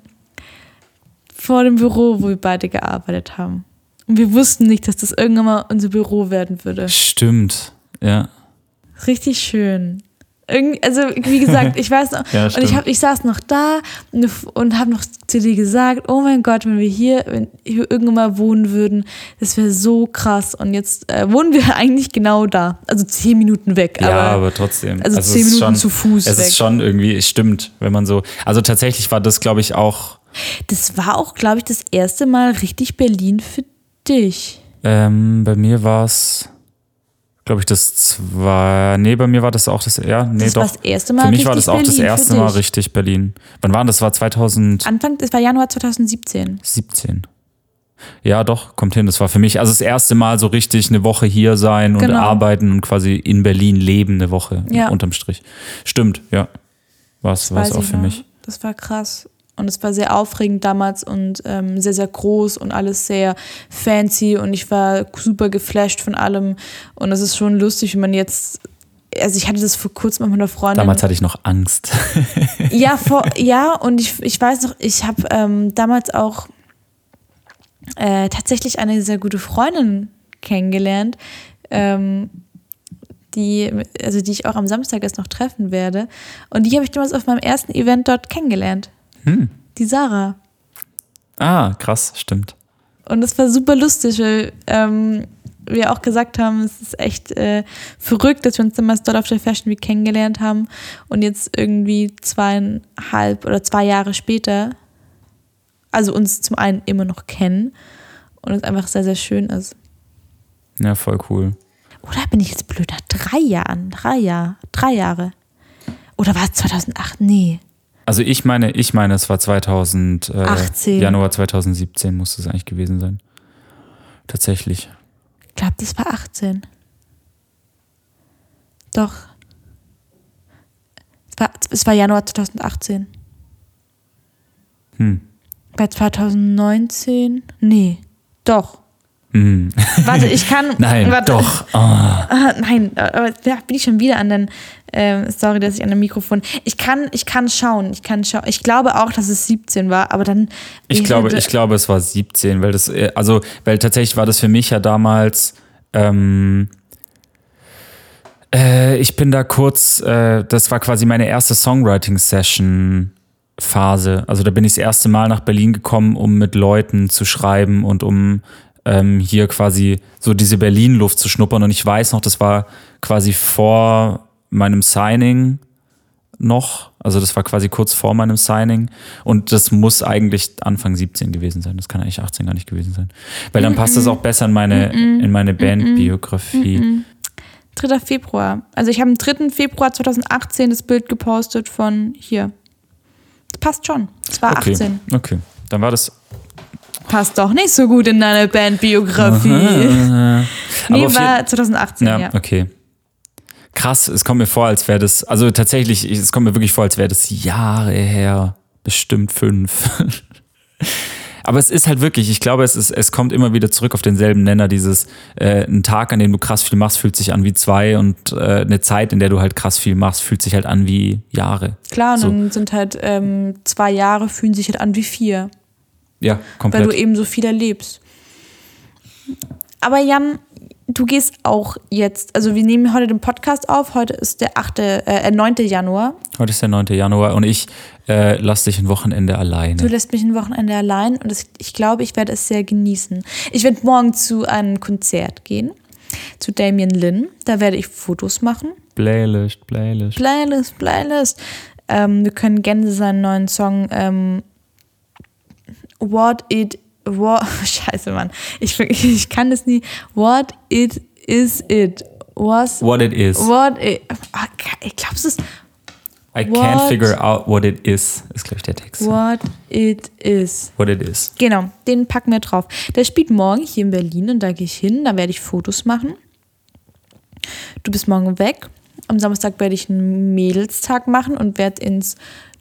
vor dem Büro, wo wir beide gearbeitet haben. Und wir wussten nicht, dass das irgendwann mal unser Büro werden würde. Stimmt, ja. Richtig schön. Also, wie gesagt, ich weiß noch, Ja, und ich, hab, ich saß noch da und, und habe noch zu dir gesagt, oh mein Gott, wenn wir hier, wenn wir irgendwann mal wohnen würden, das wäre so krass. Und jetzt äh, wohnen wir eigentlich genau da. Also zehn Minuten weg. Ja, aber, aber trotzdem. also es zehn Minuten zu Fuß Es weg. ist schon irgendwie, es stimmt, wenn man so. Also tatsächlich war das, glaube ich, auch. das war auch, glaube ich, das erste Mal richtig Berlin für dich. Ähm, bei mir war es, glaube ich, das zwar. Nee, bei mir war das auch das. Ja, nee, Das doch. war das erste Mal Für mich war das auch das Berlin für erste Mal richtig Berlin. Wann war das? Das war 2017. Anfang, das war Januar 2017. Ja, doch, kommt hin. Das war für mich also das erste Mal so richtig eine Woche hier sein und Genau. arbeiten und quasi in Berlin leben eine Woche Ja. unterm Strich. Stimmt, ja. War es auch für noch. mich. Das war krass. Und es war sehr aufregend damals und ähm, sehr, sehr groß und alles sehr fancy und ich war super geflasht von allem. Und es ist schon lustig, wenn man jetzt. Also ich hatte das vor kurzem mit meiner Freundin. Damals hatte ich noch Angst. Ja, vor, ja, und ich, ich weiß noch, ich habe ähm, damals auch äh, tatsächlich eine sehr gute Freundin kennengelernt, ähm, die, also die ich auch am Samstag erst noch treffen werde. Und die habe ich damals auf meinem ersten Event dort kennengelernt. Hm. Die Sarah. Ah, krass, stimmt. Und es war super lustig, weil ähm, wir auch gesagt haben, es ist echt äh, verrückt, dass wir uns damals dort auf der Fashion Week kennengelernt haben und jetzt irgendwie zweieinhalb oder zwei Jahre später, also uns zum einen immer noch kennen und es einfach sehr, sehr schön ist. Ja, voll cool. Oder bin ich jetzt blöd? Nach drei Jahren, drei Jahre, drei Jahre. Oder war es 2008? Nee. Also ich meine, ich meine, es war 2000, äh, 18. Januar 2017 muss es eigentlich gewesen sein. Tatsächlich. Ich glaube, das war 18. Doch. Es war, es war Januar 2018. Hm. Bei 2019? Nee. Doch. Hm. Warte, ich kann. Nein, warte. doch. Ah, nein, aber da bin ich schon wieder an den. Ähm, sorry, dass ich an dem Mikrofon. Ich kann, ich kann schauen. Ich kann schauen. Ich glaube auch, dass es 17 war, aber dann. Ich wäre glaube, ich glaube, es war 17, weil das, äh, also, weil tatsächlich war das für mich ja damals, ähm, äh, ich bin da kurz, äh, das war quasi meine erste Songwriting-Session. Phase. Also da bin ich das erste Mal nach Berlin gekommen, um mit Leuten zu schreiben und um ähm, hier quasi so diese Berlin-Luft zu schnuppern. Und ich weiß noch, das war quasi vor meinem Signing noch. Also das war quasi kurz vor meinem Signing. Und das muss eigentlich Anfang 17 gewesen sein. Das kann eigentlich 18 gar nicht gewesen sein. Weil dann passt das auch besser in meine, in meine Bandbiografie. 3. Februar. Also ich habe am 3. Februar 2018 das Bild gepostet von hier. Das passt schon. Es war Okay. 18. Okay. Dann war das. Passt doch nicht so gut in deine Bandbiografie. Nee, war 2018, Ja, ja. okay. Krass, es kommt mir vor, als wäre das, also tatsächlich, es kommt mir wirklich vor, als wäre das Jahre her, bestimmt fünf. Aber es ist halt wirklich, ich glaube, es, ist, es kommt immer wieder zurück auf denselben Nenner, dieses, äh, ein Tag, an dem du krass viel machst, fühlt sich an wie zwei und äh, eine Zeit, in der du halt krass viel machst, fühlt sich halt an wie Jahre. Klar, und So. dann sind halt ähm, zwei Jahre fühlen sich halt an wie vier, Ja, weil komplett. du eben so viel erlebst. Aber Jan, du gehst auch jetzt, also wir nehmen heute den Podcast auf, heute ist der 8., äh, 9. Januar. Heute ist der 9. Januar und ich äh, lasse dich ein Wochenende alleine. Du lässt mich ein Wochenende allein und das, ich glaube, ich werde es sehr genießen. Ich werde morgen zu einem Konzert gehen, zu Damien Lin. Da werde ich Fotos machen. Playlist, Playlist. Playlist, Playlist. Ähm, wir können gerne seinen neuen Song ähm, What It What, Scheiße, Mann. Ich, ich kann das nie. What It Is It. Was. What it is. What it, Ah, ich glaube, es ist I can't What? figure out what it is, ist, glaube ich, der Text. What It Is. What it is. Genau, den packen wir drauf. Der spielt morgen hier in Berlin und da gehe ich hin, da werde ich Fotos machen. Du bist morgen weg. Am Samstag werde ich einen Mädelstag machen und werde ins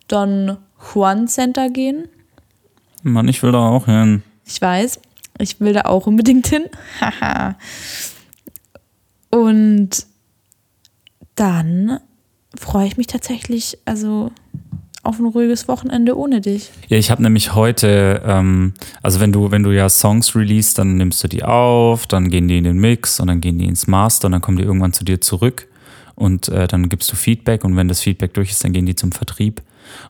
Don Juan Center gehen. Mann, ich will da auch hin. Ich weiß, ich will da auch unbedingt hin. Haha. und dann freue ich mich tatsächlich also auf ein ruhiges Wochenende ohne dich. Ja, ich habe nämlich heute, ähm, also wenn du, wenn du ja Songs release, dann nimmst du die auf, dann gehen die in den Mix und dann gehen die ins Master und dann kommen die irgendwann zu dir zurück und äh, dann gibst du Feedback und wenn das Feedback durch ist, dann gehen die zum Vertrieb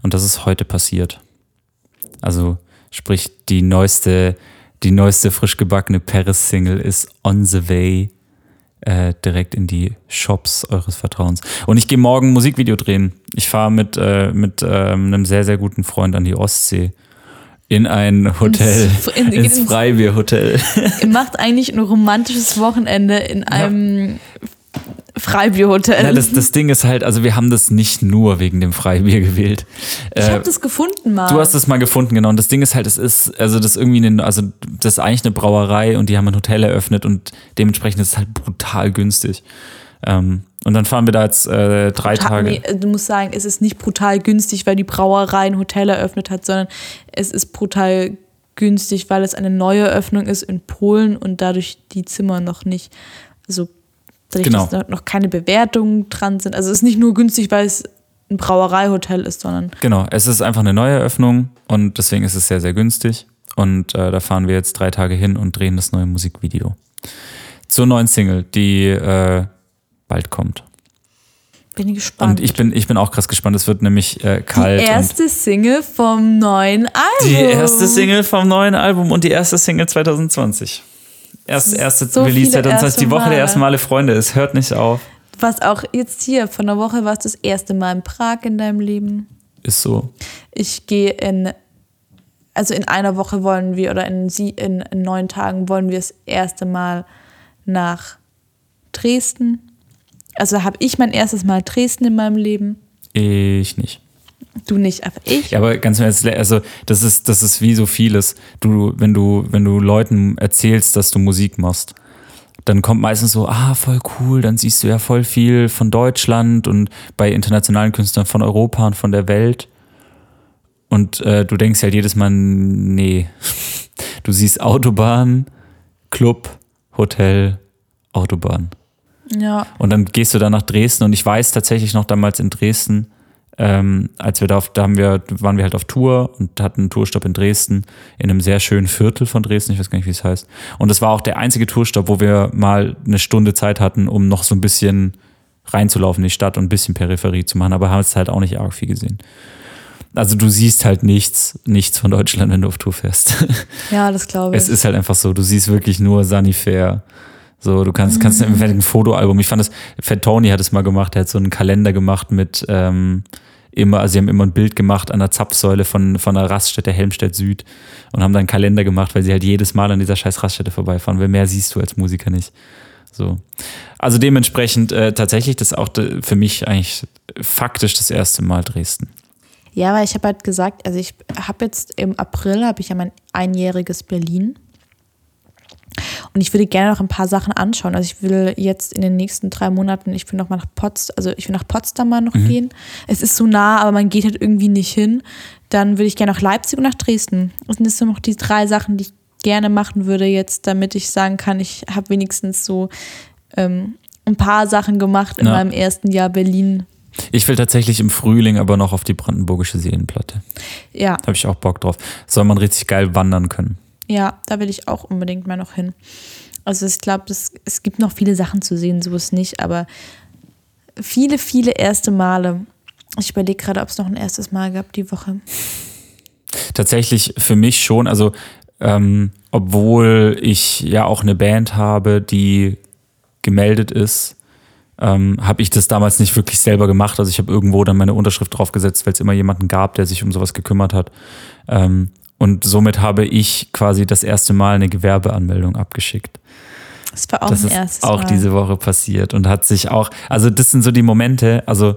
und das ist heute passiert. Also sprich, die neueste, die neueste frisch gebackene Paris-Single ist on the way äh, direkt in die Shops eures Vertrauens. Und ich gehe morgen Musikvideo drehen. Ich fahre mit, äh, mit ähm, einem sehr, sehr guten Freund an die Ostsee. In ein Hotel, Ins- in- ins Freibierhotel. Ihr macht eigentlich ein romantisches Wochenende in einem Freibierhotel. Na, das, das Ding ist halt, also wir haben das nicht nur wegen dem Freibier gewählt. ich Äh, habe das gefunden mal. Du hast es mal gefunden, genau. Und das Ding ist halt, es ist, also das ist irgendwie eine, also das ist eigentlich eine Brauerei und die haben ein Hotel eröffnet und dementsprechend ist es halt brutal günstig. Ähm, und dann fahren wir da jetzt äh, drei Ta- Tage. Nee, du musst sagen, es ist nicht brutal günstig, weil die Brauerei ein Hotel eröffnet hat, sondern es ist brutal günstig, weil es eine neue Eröffnung ist in Polen und dadurch die Zimmer noch nicht, also dadurch, Genau. dass da noch keine Bewertungen dran sind. Also es ist nicht nur günstig, weil es ein Brauereihotel ist, sondern Genau, es ist einfach eine neue Eröffnung und deswegen ist es sehr, sehr günstig. Und äh, da fahren wir jetzt drei Tage hin und drehen das neue Musikvideo. Zur neuen Single, die äh, bald kommt. bin ich gespannt. Und ich bin, ich bin auch krass gespannt. Es wird nämlich äh, kalt. die erste Single vom neuen Album. die erste Single vom neuen Album und die erste Single 2020. Erst, erste so Release viele 2020, die erste Woche der Male. ersten Male Freunde. Es hört nicht auf. Was auch jetzt hier, von der Woche warst du das erste Mal in Prag in deinem Leben. Ist so. Ich gehe in, also in einer Woche wollen wir, oder in, sie, in, in neun Tagen wollen wir das erste Mal nach Dresden. Also habe ich mein erstes Mal Dresden in meinem Leben. Ich nicht. Du nicht, aber ich. Ja, aber ganz ehrlich, also das ist, das ist wie so vieles. Du, wenn du, wenn du Leuten erzählst, dass du Musik machst, dann kommt meistens so, ah, voll cool, dann siehst du ja voll viel von Deutschland und bei internationalen Künstlern von Europa und von der Welt. Und äh, du denkst halt jedes Mal, nee. Du siehst Autobahn, Club, Hotel, Autobahn. Ja, Und dann gehst du da nach Dresden und ich weiß tatsächlich noch damals in Dresden, ähm, als wir da, auf, da haben wir, waren wir halt auf Tour und hatten einen Tourstopp in Dresden, in einem sehr schönen Viertel von Dresden, ich weiß gar nicht, wie es heißt. Und das war auch der einzige Tourstopp, wo wir mal eine Stunde Zeit hatten, um noch so ein bisschen reinzulaufen in die Stadt und ein bisschen Peripherie zu machen, aber haben es halt auch nicht arg viel gesehen. Also du siehst halt nichts, nichts von Deutschland, wenn du auf Tour fährst. ja, das glaube ich. Es ist halt einfach so, du siehst wirklich nur Sanifair. So, du kannst, kannst Mhm. ein Fotoalbum. Ich fand das, Fat Tony hat es mal gemacht, er hat so einen Kalender gemacht mit ähm, immer, also sie haben immer ein Bild gemacht an der Zapfsäule von, von der Raststätte Helmstedt Süd und haben dann einen Kalender gemacht, weil sie halt jedes Mal an dieser scheiß Raststätte vorbeifahren, weil mehr siehst du als Musiker nicht. So. Also dementsprechend äh, tatsächlich das auch de, für mich eigentlich faktisch das erste Mal Dresden. Ja, weil ich habe halt gesagt, also ich habe jetzt im April habe ich ja mein einjähriges Berlin. Und ich würde gerne noch ein paar Sachen anschauen. Also ich will jetzt in den nächsten drei Monaten, ich will noch mal nach Potsdam, also ich will nach Potsdam mal noch mhm. gehen. Es ist so nah, aber man geht halt irgendwie nicht hin. Dann würde ich gerne nach Leipzig und nach Dresden. Das sind so noch die drei Sachen, die ich gerne machen würde jetzt, damit ich sagen kann, ich habe wenigstens so ähm, ein paar Sachen gemacht in ja. meinem ersten Jahr Berlin. Ich will tatsächlich im Frühling aber noch auf die brandenburgische Seenplatte. Ja. Da habe ich auch Bock drauf. Soll man richtig geil wandern können. Ja, da will ich auch unbedingt mal noch hin. Also ich glaube, es gibt noch viele Sachen zu sehen, so ist nicht, aber viele, viele erste Male. Ich überlege gerade, ob es noch ein erstes Mal gab die Woche. Tatsächlich für mich schon. Also ähm, obwohl ich ja auch eine Band habe, die gemeldet ist, ähm, habe ich das damals nicht wirklich selber gemacht. Also ich habe irgendwo dann meine Unterschrift draufgesetzt, weil es immer jemanden gab, der sich um sowas gekümmert hat. Ähm, und somit habe ich quasi das erste Mal eine Gewerbeanmeldung abgeschickt. Das war auch das ist auch Mal. diese Woche passiert und hat sich auch, also das sind so die Momente, also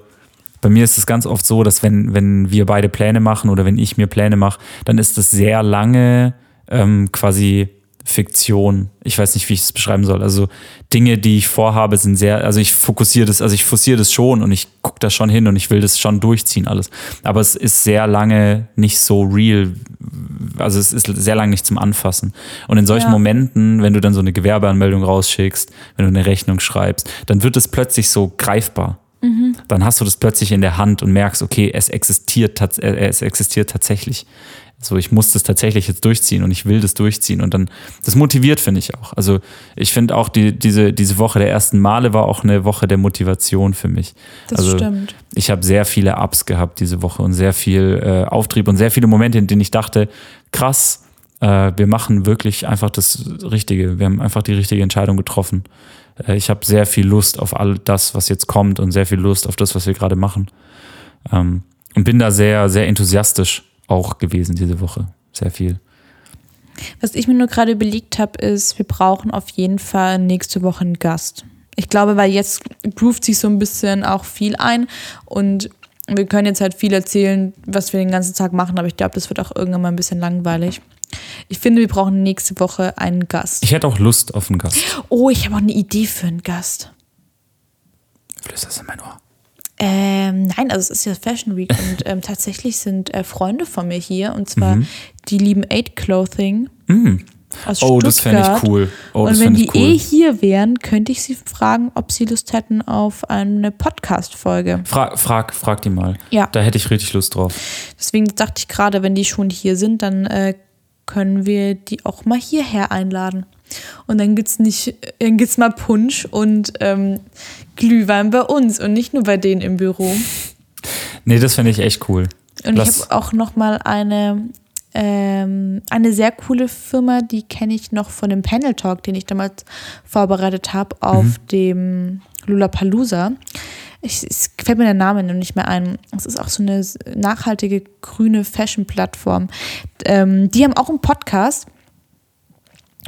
bei mir ist es ganz oft so, dass wenn, wenn wir beide Pläne machen oder wenn ich mir Pläne mache, dann ist das sehr lange ähm, quasi Fiktion. Ich weiß nicht, wie ich es beschreiben soll. Also Dinge, die ich vorhabe, sind sehr, also ich fokussiere das, also ich forciere das schon und ich gucke da schon hin und ich will das schon durchziehen alles. Aber es ist sehr lange nicht so real. Also es ist sehr lange nicht zum Anfassen. Und in solchen ja. Momenten, wenn du dann so eine Gewerbeanmeldung rausschickst, wenn du eine Rechnung schreibst, dann wird es plötzlich so greifbar. Mhm. Dann hast du das plötzlich in der Hand und merkst, okay, es existiert, äh, es existiert tatsächlich. So, ich muss das tatsächlich jetzt durchziehen und ich will das durchziehen. Und dann, das motiviert, finde ich auch. Also ich finde auch, die, diese, diese Woche der ersten Male war auch eine Woche der Motivation für mich. Das also, stimmt. Ich habe sehr viele Ups gehabt diese Woche und sehr viel äh, Auftrieb und sehr viele Momente, in denen ich dachte, krass, äh, wir machen wirklich einfach das Richtige. Wir haben einfach die richtige Entscheidung getroffen. Äh, ich habe sehr viel Lust auf all das, was jetzt kommt und sehr viel Lust auf das, was wir gerade machen. Ähm, und bin da sehr, sehr enthusiastisch auch gewesen diese Woche. Sehr viel. Was ich mir nur gerade überlegt habe, ist, wir brauchen auf jeden Fall nächste Woche einen Gast. Ich glaube, weil jetzt groovt sich so ein bisschen auch viel ein und wir können jetzt halt viel erzählen, was wir den ganzen Tag machen, aber ich glaube, das wird auch irgendwann mal ein bisschen langweilig. Ich finde, wir brauchen nächste Woche einen Gast. Ich hätte auch Lust auf einen Gast. Oh, ich habe auch eine Idee für einen Gast. Flüster es in mein Ohr. Ähm, nein, also es ist ja Fashion Week und ähm, tatsächlich sind äh, Freunde von mir hier und zwar mhm. die lieben Aid Clothing. Mhm. Aus oh, das fände ich cool. Oh, und wenn die cool. eh hier wären, könnte ich sie fragen, ob sie Lust hätten auf eine Podcast-Folge. Frag, frag, frag die mal. Ja. Da hätte ich richtig Lust drauf. Deswegen dachte ich gerade, wenn die schon hier sind, dann äh, können wir die auch mal hierher einladen. Und dann gibt es nicht, dann gibt's mal Punsch und ähm, Glühwein bei uns und nicht nur bei denen im Büro. Nee, das finde ich echt cool. Und Lass ich habe auch noch mal eine, ähm, eine sehr coole Firma, die kenne ich noch von dem Panel Talk, den ich damals vorbereitet habe auf mhm. dem Lollapalooza. Ich, es fällt mir der Name noch nicht mehr ein. Es ist auch so eine nachhaltige grüne Fashion-Plattform. Ähm, die haben auch einen Podcast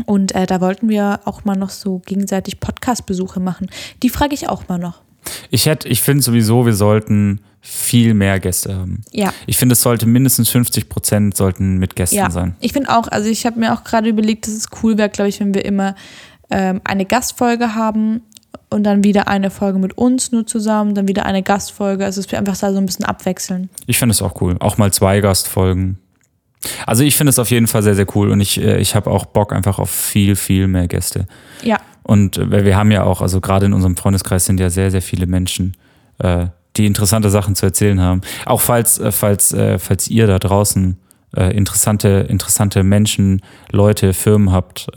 und äh, da wollten wir auch mal noch so gegenseitig Podcast-Besuche machen. Die frage ich auch mal noch. Ich hätte, ich finde sowieso, wir sollten viel mehr Gäste haben. Ja. Ich finde, es sollte mindestens 50 Prozent sollten mit Gästen ja. sein. Ich finde auch, also ich habe mir auch gerade überlegt, dass es cool wäre, glaube ich, wenn wir immer ähm, eine Gastfolge haben und dann wieder eine Folge mit uns nur zusammen, dann wieder eine Gastfolge. Also es wird einfach da so ein bisschen abwechseln. Ich finde es auch cool. Auch mal zwei Gastfolgen. Also ich finde es auf jeden Fall sehr, sehr cool und ich, äh, ich habe auch Bock einfach auf viel, viel mehr Gäste. Ja. Und äh, wir haben ja auch, also gerade in unserem Freundeskreis sind ja sehr, sehr viele Menschen, äh, die interessante Sachen zu erzählen haben. Auch falls, falls, falls ihr da draußen interessante, interessante Menschen, Leute, Firmen habt,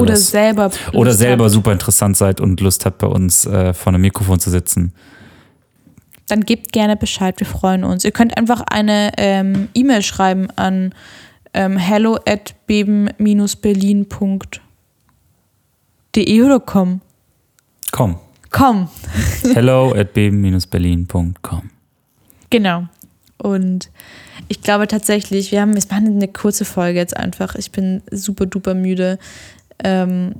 oder us. selber Lust oder selber habt. super interessant seid und Lust habt, bei uns vor einem Mikrofon zu sitzen dann gebt gerne Bescheid, wir freuen uns. Ihr könnt einfach eine ähm, E-Mail schreiben an ähm, hello at beben-berlin.de oder komm? Komm. Komm. hello at beben-berlin.com. Genau. Und ich glaube tatsächlich, wir haben, wir machen eine kurze Folge jetzt einfach. Ich bin super duper müde. Ähm,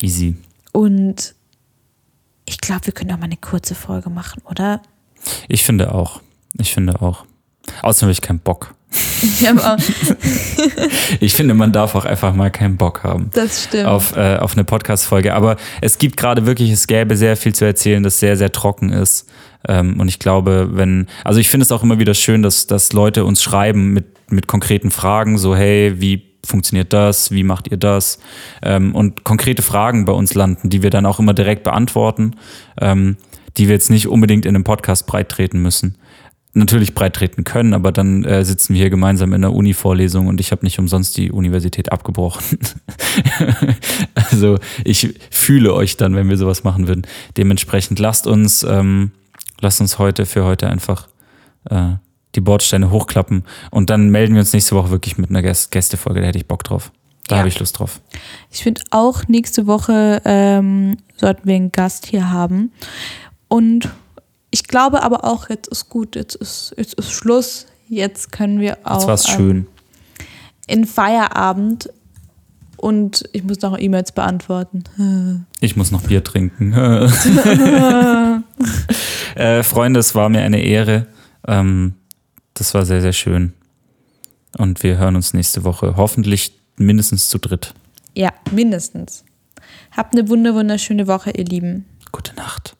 Easy. Und ich glaube, wir können auch mal eine kurze Folge machen, oder? Ich finde auch. Ich finde auch. Außerdem habe ich keinen Bock. Ich auch, Ich finde, man darf auch einfach mal keinen Bock haben. das stimmt. auf, äh, auf eine Podcast-Folge. Aber es gibt gerade wirklich, es gäbe sehr viel zu erzählen, das sehr, sehr trocken ist. Ähm, und ich glaube, wenn, also ich finde es auch immer wieder schön, dass, dass Leute uns schreiben mit, mit konkreten Fragen, so, hey, wie funktioniert das? Wie macht ihr das? Ähm, und konkrete Fragen bei uns landen, die wir dann auch immer direkt beantworten, ähm, die wir jetzt nicht unbedingt in einem Podcast breit treten müssen natürlich breit treten können, aber dann äh, sitzen wir hier gemeinsam in der Uni-Vorlesung und ich habe nicht umsonst die Universität abgebrochen. also ich fühle euch dann, wenn wir sowas machen würden. Dementsprechend lasst uns, ähm, lasst uns heute für heute einfach äh, die Bordsteine hochklappen und dann melden wir uns nächste Woche wirklich mit einer Gäst Gästefolge. Da hätte ich Bock drauf. Da Ja. habe ich Lust drauf. Ich finde auch, nächste Woche ähm, sollten wir einen Gast hier haben. Und ich glaube aber auch, jetzt ist gut, jetzt ist, jetzt ist Schluss. Jetzt können wir auch Jetzt war's ähm, schön. in Feierabend und ich muss noch E-Mails beantworten. Ich muss noch Bier trinken. äh, Freunde, es war mir eine Ehre. Ähm, das war sehr, sehr schön. Und wir hören uns nächste Woche. Hoffentlich mindestens zu dritt. Ja, mindestens. Habt eine wunder wunderschöne Woche, ihr Lieben. Gute Nacht.